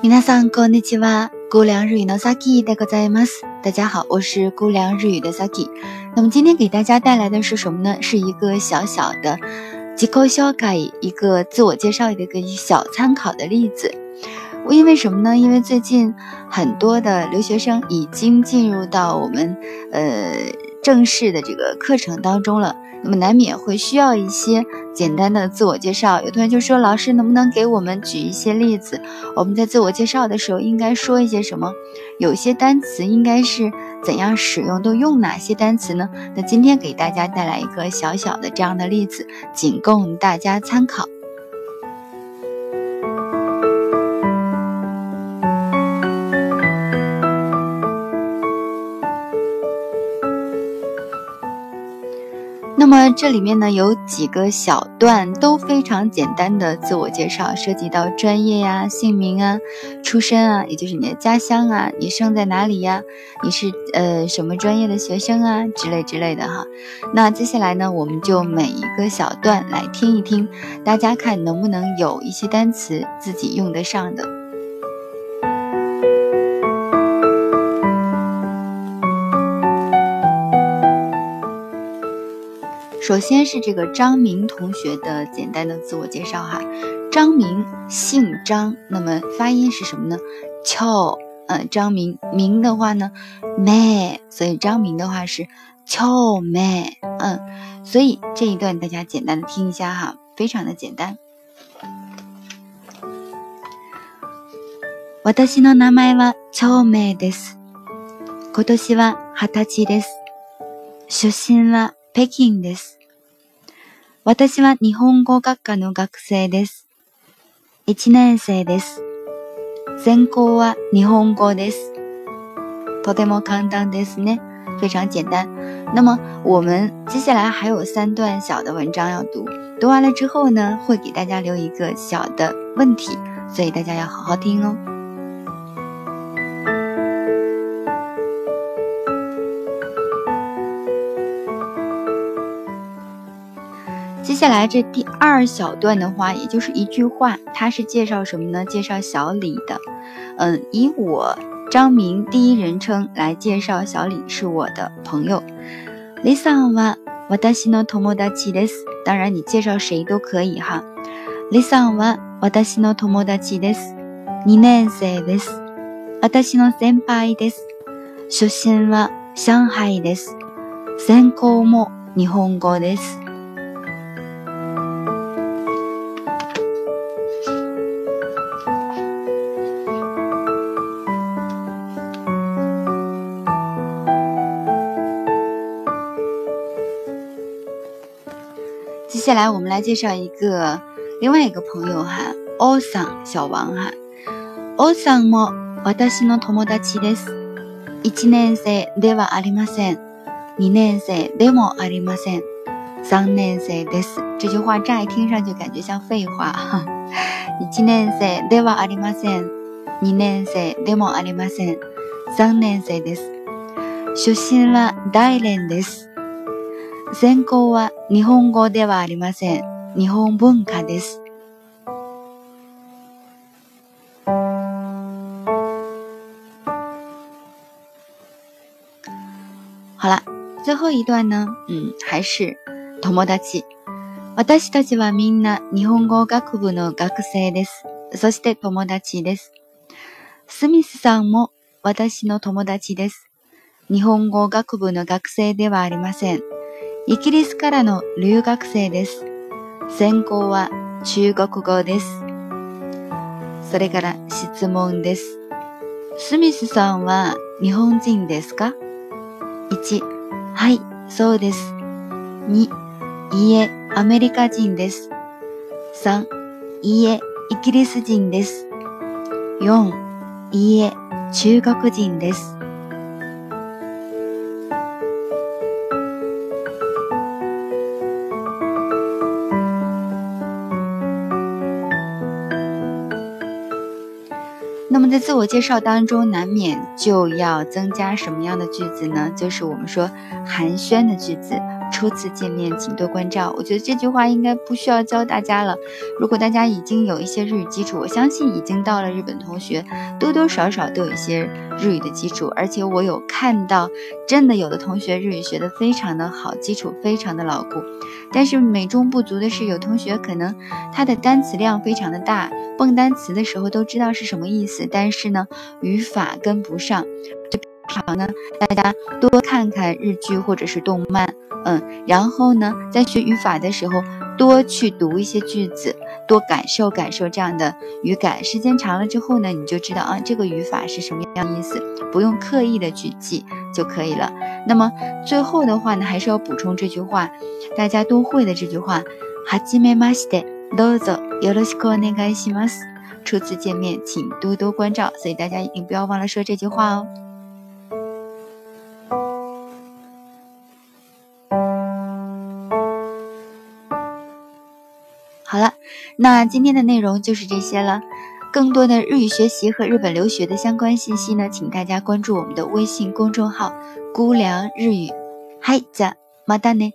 みなさんこんにちは。孤凉日语のサキでございます。大家好，我是孤凉日语的サキ。那么今天给大家带来的是什么呢？是一个小小的自己介一个自我介绍的一个小参考的例子。因为什么呢？因为最近很多的留学生已经进入到我们呃。正式的这个课程当中了，那么难免会需要一些简单的自我介绍。有同学就说：“老师，能不能给我们举一些例子？我们在自我介绍的时候应该说一些什么？有些单词应该是怎样使用？都用哪些单词呢？”那今天给大家带来一个小小的这样的例子，仅供大家参考。那么这里面呢，有几个小段都非常简单的自我介绍，涉及到专业呀、姓名啊、出身啊，也就是你的家乡啊，你生在哪里呀？你是呃什么专业的学生啊？之类之类的哈。那接下来呢，我们就每一个小段来听一听，大家看能不能有一些单词自己用得上的。首先是这个张明同学的简单的自我介绍哈，张明姓张，那么发音是什么呢 c h o 嗯，张明明的话呢 m a i 所以张明的话是 c h o m a i 嗯，所以这一段大家简单的听一下哈，非常的简单。私の名前は c h o m i です。今年は二十歳です。出身は北京です。私は日本語学科の学生です。1年生です。専攻は日本語です。とても簡単ですね。非常簡単。那么我们接下来还有三段小的文章要读，读完了之后呢，会给大家留一个小的问题，所以大家要好好听哦。接下来这第二小段的话，也就是一句话，它是介绍什么呢？介绍小李的。嗯，以我张明第一人称来介绍小李是我的朋友。Listen, wa watashi no tomodachi des. 当然，你介绍谁都可以哈。Listen, wa watashi no tomodachi des. Ninensei des. Watashi no senpai des. Shushin wa Shanghai des. Senkou mo Nihongo des. 接下来我们来介绍一个另外一个朋友哈 o s n 小王哈 o s a n 么我的新一七年生，得娃阿里马生，二年生，得么阿里马生，三年生的是。这句话乍一听上去感觉像废话哈，一七年生，得娃阿里马生，二年生，得么阿里马生，三年生的是。初心は大変です。専攻は日本語ではありません。日本文化です。好了，最後一段呢，嗯，还是友達。私たちはみんな日本語学部の学生です。そして友達です。スミスさんも私の友達です。日本語学部の学生ではありません。イギリスからの留学生です。専攻は中国語です。それから質問です。スミスさんは日本人ですか ?1、はい、そうです。2、いいえ、アメリカ人です。3、いいえ、イギリス人です。4、いいえ、中国人です。在自我介绍当中，难免就要增加什么样的句子呢？就是我们说寒暄的句子。初次见面，请多关照。我觉得这句话应该不需要教大家了。如果大家已经有一些日语基础，我相信已经到了日本同学多多少少都有一些日语的基础。而且我有看到，真的有的同学日语学得非常的好，基础非常的牢固。但是美中不足的是，有同学可能他的单词量非常的大，蹦单词的时候都知道是什么意思，但是呢语法跟不上。平好呢，大家多看看日剧或者是动漫。嗯，然后呢，在学语法的时候，多去读一些句子，多感受感受这样的语感。时间长了之后呢，你就知道啊，这个语法是什么样的意思，不用刻意的去记就可以了。那么最后的话呢，还是要补充这句话，大家都会的这句话。初次见面，请多多关照。所以大家一定不要忘了说这句话哦。好了，那今天的内容就是这些了。更多的日语学习和日本留学的相关信息呢，请大家关注我们的微信公众号“姑凉日语”。嗨，加么大呢？